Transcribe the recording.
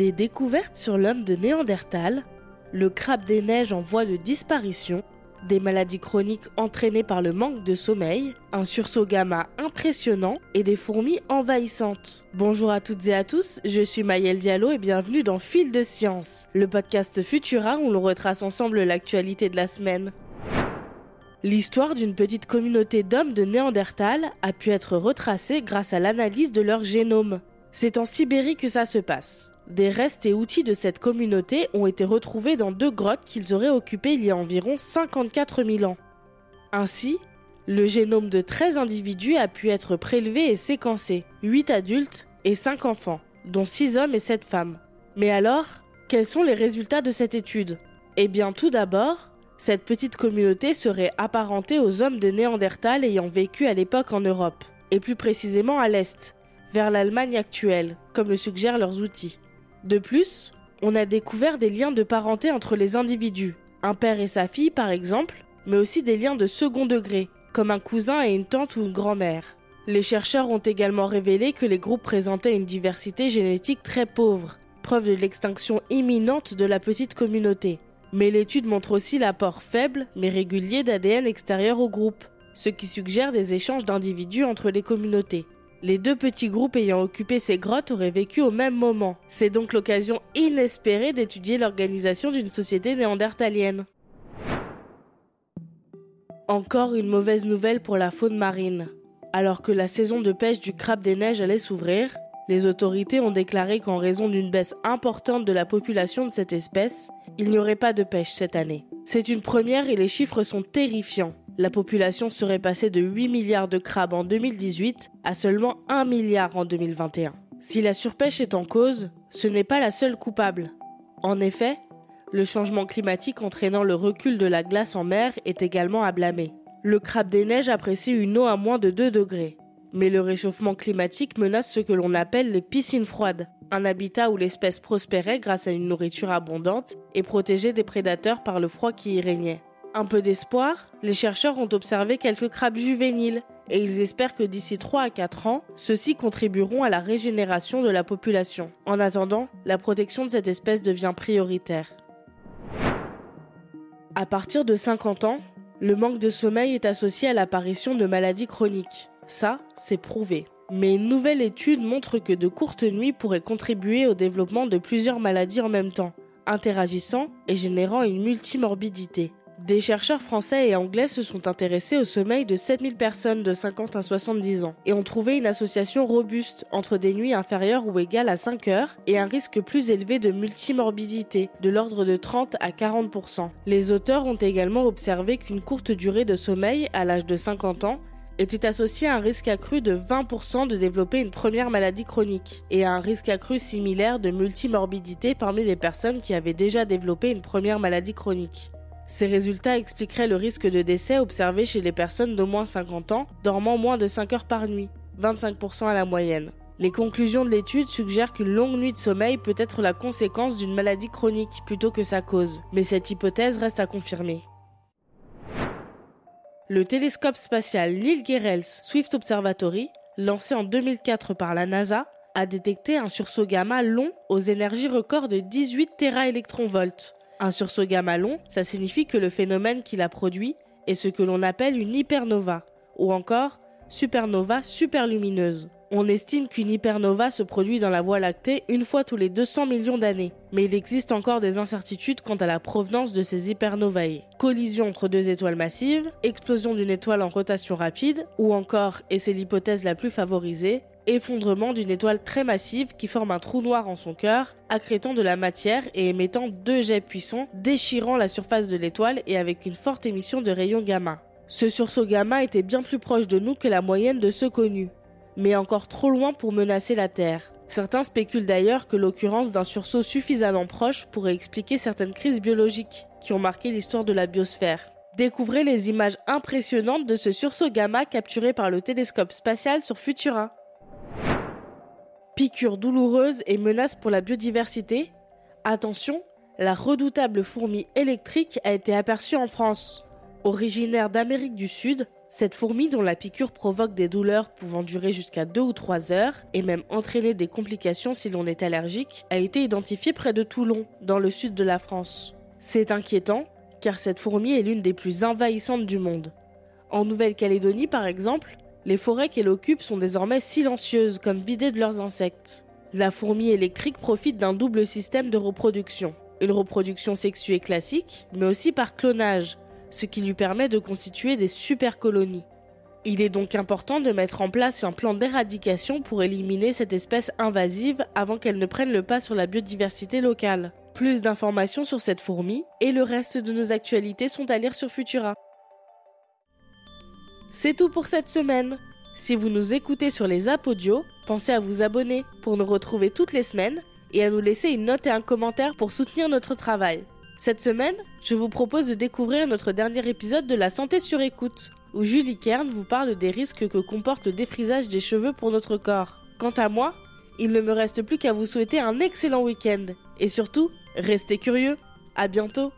Des découvertes sur l'homme de Néandertal, le crabe des neiges en voie de disparition, des maladies chroniques entraînées par le manque de sommeil, un sursaut gamma impressionnant et des fourmis envahissantes. Bonjour à toutes et à tous, je suis Maëlle Diallo et bienvenue dans Fil de Science, le podcast Futura où l'on retrace ensemble l'actualité de la semaine. L'histoire d'une petite communauté d'hommes de Néandertal a pu être retracée grâce à l'analyse de leur génome. C'est en Sibérie que ça se passe. Des restes et outils de cette communauté ont été retrouvés dans deux grottes qu'ils auraient occupées il y a environ 54 000 ans. Ainsi, le génome de 13 individus a pu être prélevé et séquencé, 8 adultes et 5 enfants, dont 6 hommes et 7 femmes. Mais alors, quels sont les résultats de cette étude? Eh bien tout d'abord, cette petite communauté serait apparentée aux hommes de Néandertal ayant vécu à l'époque en Europe, et plus précisément à l'Est, vers l'Allemagne actuelle, comme le suggèrent leurs outils. De plus, on a découvert des liens de parenté entre les individus, un père et sa fille par exemple, mais aussi des liens de second degré, comme un cousin et une tante ou une grand-mère. Les chercheurs ont également révélé que les groupes présentaient une diversité génétique très pauvre, preuve de l'extinction imminente de la petite communauté. Mais l'étude montre aussi l'apport faible mais régulier d'ADN extérieur au groupe, ce qui suggère des échanges d'individus entre les communautés. Les deux petits groupes ayant occupé ces grottes auraient vécu au même moment. C'est donc l'occasion inespérée d'étudier l'organisation d'une société néandertalienne. Encore une mauvaise nouvelle pour la faune marine. Alors que la saison de pêche du crabe des neiges allait s'ouvrir, les autorités ont déclaré qu'en raison d'une baisse importante de la population de cette espèce, il n'y aurait pas de pêche cette année. C'est une première et les chiffres sont terrifiants la population serait passée de 8 milliards de crabes en 2018 à seulement 1 milliard en 2021. Si la surpêche est en cause, ce n'est pas la seule coupable. En effet, le changement climatique entraînant le recul de la glace en mer est également à blâmer. Le crabe des neiges apprécie une eau à moins de 2 degrés. Mais le réchauffement climatique menace ce que l'on appelle les piscines froides, un habitat où l'espèce prospérait grâce à une nourriture abondante et protégée des prédateurs par le froid qui y régnait. Un peu d'espoir, les chercheurs ont observé quelques crabes juvéniles et ils espèrent que d'ici 3 à 4 ans, ceux-ci contribueront à la régénération de la population. En attendant, la protection de cette espèce devient prioritaire. À partir de 50 ans, le manque de sommeil est associé à l'apparition de maladies chroniques. Ça, c'est prouvé. Mais une nouvelle étude montre que de courtes nuits pourraient contribuer au développement de plusieurs maladies en même temps, interagissant et générant une multimorbidité. Des chercheurs français et anglais se sont intéressés au sommeil de 7000 personnes de 50 à 70 ans et ont trouvé une association robuste entre des nuits inférieures ou égales à 5 heures et un risque plus élevé de multimorbidité, de l'ordre de 30 à 40%. Les auteurs ont également observé qu'une courte durée de sommeil à l'âge de 50 ans était associée à un risque accru de 20% de développer une première maladie chronique et à un risque accru similaire de multimorbidité parmi les personnes qui avaient déjà développé une première maladie chronique. Ces résultats expliqueraient le risque de décès observé chez les personnes d'au moins 50 ans dormant moins de 5 heures par nuit, 25% à la moyenne. Les conclusions de l'étude suggèrent qu'une longue nuit de sommeil peut être la conséquence d'une maladie chronique plutôt que sa cause, mais cette hypothèse reste à confirmer. Le télescope spatial Neil Gehrels Swift Observatory, lancé en 2004 par la NASA, a détecté un sursaut gamma long aux énergies records de 18 téraélectronvolts, un sursaut gamma long, ça signifie que le phénomène qui l'a produit est ce que l'on appelle une hypernova, ou encore supernova superlumineuse. On estime qu'une hypernova se produit dans la Voie lactée une fois tous les 200 millions d'années, mais il existe encore des incertitudes quant à la provenance de ces hypernovae. Collision entre deux étoiles massives, explosion d'une étoile en rotation rapide, ou encore, et c'est l'hypothèse la plus favorisée, effondrement d'une étoile très massive qui forme un trou noir en son cœur, accrétant de la matière et émettant deux jets puissants, déchirant la surface de l'étoile et avec une forte émission de rayons gamma. Ce sursaut gamma était bien plus proche de nous que la moyenne de ceux connus, mais encore trop loin pour menacer la Terre. Certains spéculent d'ailleurs que l'occurrence d'un sursaut suffisamment proche pourrait expliquer certaines crises biologiques qui ont marqué l'histoire de la biosphère. Découvrez les images impressionnantes de ce sursaut gamma capturé par le télescope spatial sur Futura piqûres douloureuses et menaces pour la biodiversité Attention, la redoutable fourmi électrique a été aperçue en France. Originaire d'Amérique du Sud, Cette fourmi dont la piqûre provoque des douleurs pouvant durer jusqu'à 2 ou 3 heures et même entraîner des complications si l'on est allergique a été identifiée près de Toulon, dans le sud de la France. C'est inquiétant car cette fourmi est l'une des plus envahissantes du monde. En Nouvelle-Calédonie par exemple, les forêts qu'elle occupe sont désormais silencieuses comme vidées de leurs insectes. La fourmi électrique profite d'un double système de reproduction. Une reproduction sexuée classique, mais aussi par clonage, ce qui lui permet de constituer des super colonies. Il est donc important de mettre en place un plan d'éradication pour éliminer cette espèce invasive avant qu'elle ne prenne le pas sur la biodiversité locale. Plus d'informations sur cette fourmi et le reste de nos actualités sont à lire sur Futura. C'est tout pour cette semaine. Si vous nous écoutez sur les apps audio, pensez à vous abonner pour nous retrouver toutes les semaines et à nous laisser une note et un commentaire pour soutenir notre travail. Cette semaine, je vous propose de découvrir notre dernier épisode de La santé sur écoute, où Julie Kern vous parle des risques que comporte le défrisage des cheveux pour notre corps. Quant à moi, il ne me reste plus qu'à vous souhaiter un excellent week-end. Et surtout, restez curieux. À bientôt